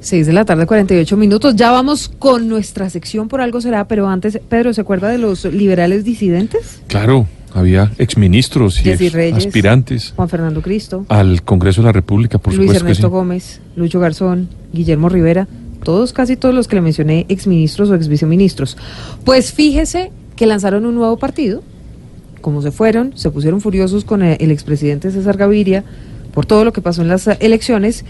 6 de la tarde, 48 minutos. Ya vamos con nuestra sección por algo será, pero antes, Pedro, ¿se acuerda de los liberales disidentes? Claro, había exministros y Reyes, aspirantes Juan Fernando Cristo, al Congreso de la República, por Luis supuesto que Ernesto sí. Gómez, Lucho Garzón, Guillermo Rivera, todos, casi todos los que le mencioné, exministros o exviceministros. Pues fíjese que lanzaron un nuevo partido, como se fueron, se pusieron furiosos con el, el expresidente César Gaviria por todo lo que pasó en las eh, elecciones,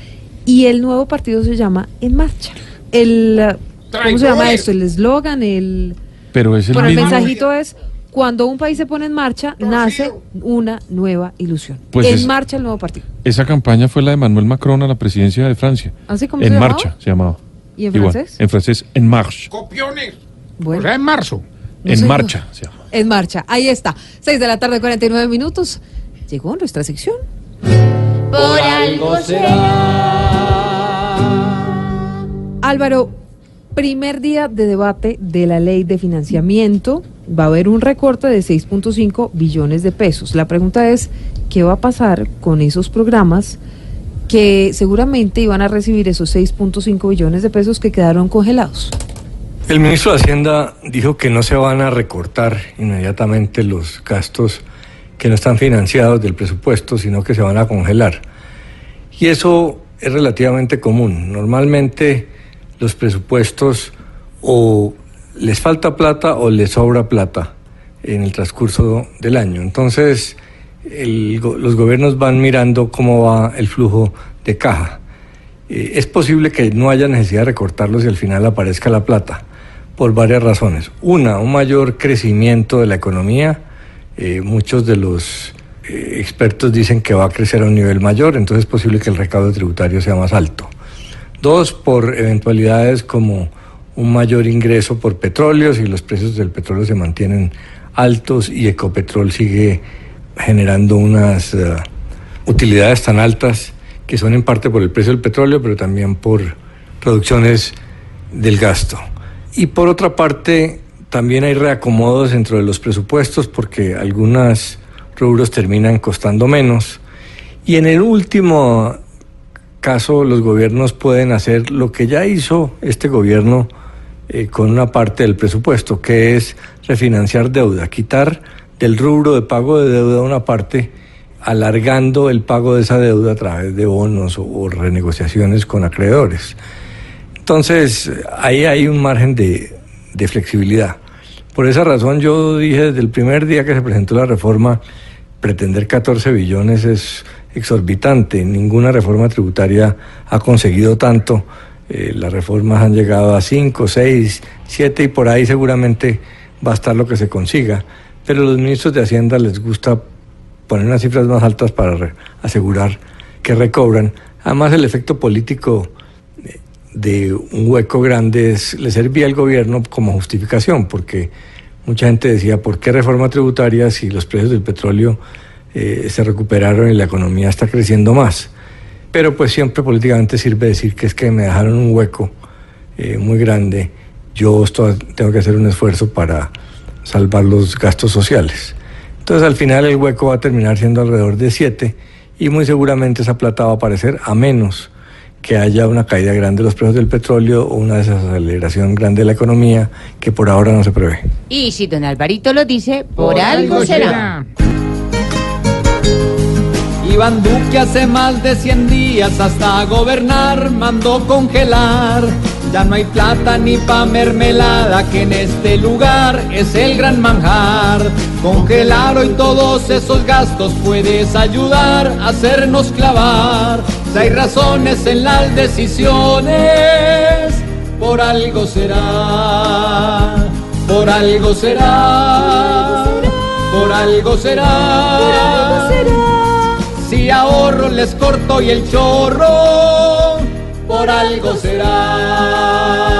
y el nuevo partido se llama En Marcha. El, ¿Cómo se llama esto? El eslogan, el... Pero es el Bueno, el mensajito es, cuando un país se pone en marcha, nace una nueva ilusión. Pues en es- marcha el nuevo partido. Esa campaña fue la de Manuel Macron a la presidencia de Francia. ¿Así como En se llamaba? marcha se llamaba. ¿Y en Igual, francés? En francés, en marche. Copiones. Bueno. O sea, en marzo. No en sé, marcha se llama. En marcha, ahí está. 6 de la tarde, 49 minutos. Llegó nuestra sección. Por algo será. Álvaro, primer día de debate de la ley de financiamiento. Va a haber un recorte de 6.5 billones de pesos. La pregunta es, ¿qué va a pasar con esos programas que seguramente iban a recibir esos 6.5 billones de pesos que quedaron congelados? El ministro de Hacienda dijo que no se van a recortar inmediatamente los gastos que no están financiados del presupuesto, sino que se van a congelar. Y eso es relativamente común. Normalmente los presupuestos o les falta plata o les sobra plata en el transcurso del año. Entonces, los gobiernos van mirando cómo va el flujo de caja. Eh, es posible que no haya necesidad de recortarlos y al final aparezca la plata, por varias razones. Una, un mayor crecimiento de la economía. Eh, muchos de los eh, expertos dicen que va a crecer a un nivel mayor, entonces es posible que el recaudo tributario sea más alto. Dos, por eventualidades como un mayor ingreso por petróleo, si los precios del petróleo se mantienen altos y Ecopetrol sigue generando unas eh, utilidades tan altas que son en parte por el precio del petróleo, pero también por reducciones del gasto. Y por otra parte, también hay reacomodos dentro de los presupuestos porque algunos rubros terminan costando menos. Y en el último caso, los gobiernos pueden hacer lo que ya hizo este gobierno eh, con una parte del presupuesto, que es refinanciar deuda, quitar del rubro de pago de deuda una parte, alargando el pago de esa deuda a través de bonos o, o renegociaciones con acreedores. Entonces, ahí hay un margen de, de flexibilidad. Por esa razón yo dije desde el primer día que se presentó la reforma, pretender 14 billones es exorbitante. Ninguna reforma tributaria ha conseguido tanto. Eh, las reformas han llegado a 5, 6, 7 y por ahí seguramente va a estar lo que se consiga. Pero a los ministros de Hacienda les gusta poner unas cifras más altas para asegurar que recobran. Además el efecto político eh, de un hueco grande le servía al gobierno como justificación, porque mucha gente decía, ¿por qué reforma tributaria si los precios del petróleo eh, se recuperaron y la economía está creciendo más? Pero pues siempre políticamente sirve decir que es que me dejaron un hueco eh, muy grande, yo tengo que hacer un esfuerzo para salvar los gastos sociales. Entonces al final el hueco va a terminar siendo alrededor de 7 y muy seguramente esa plata va a aparecer a menos que haya una caída grande de los precios del petróleo o una desaceleración grande de la economía que por ahora no se prevé. Y si don Alvarito lo dice, por, algo será. Iván Duque hace más de 100 días hasta gobernar mandó congelar. Ya no hay plata ni pa' mermelada que en este lugar es el gran manjar. Congelar hoy todos esos gastos puedes ayudar a hacernos clavar. Si hay razones en las decisiones, por algo será, por algo será, por algo será. Si ahorro les corto y el chorro, por algo será.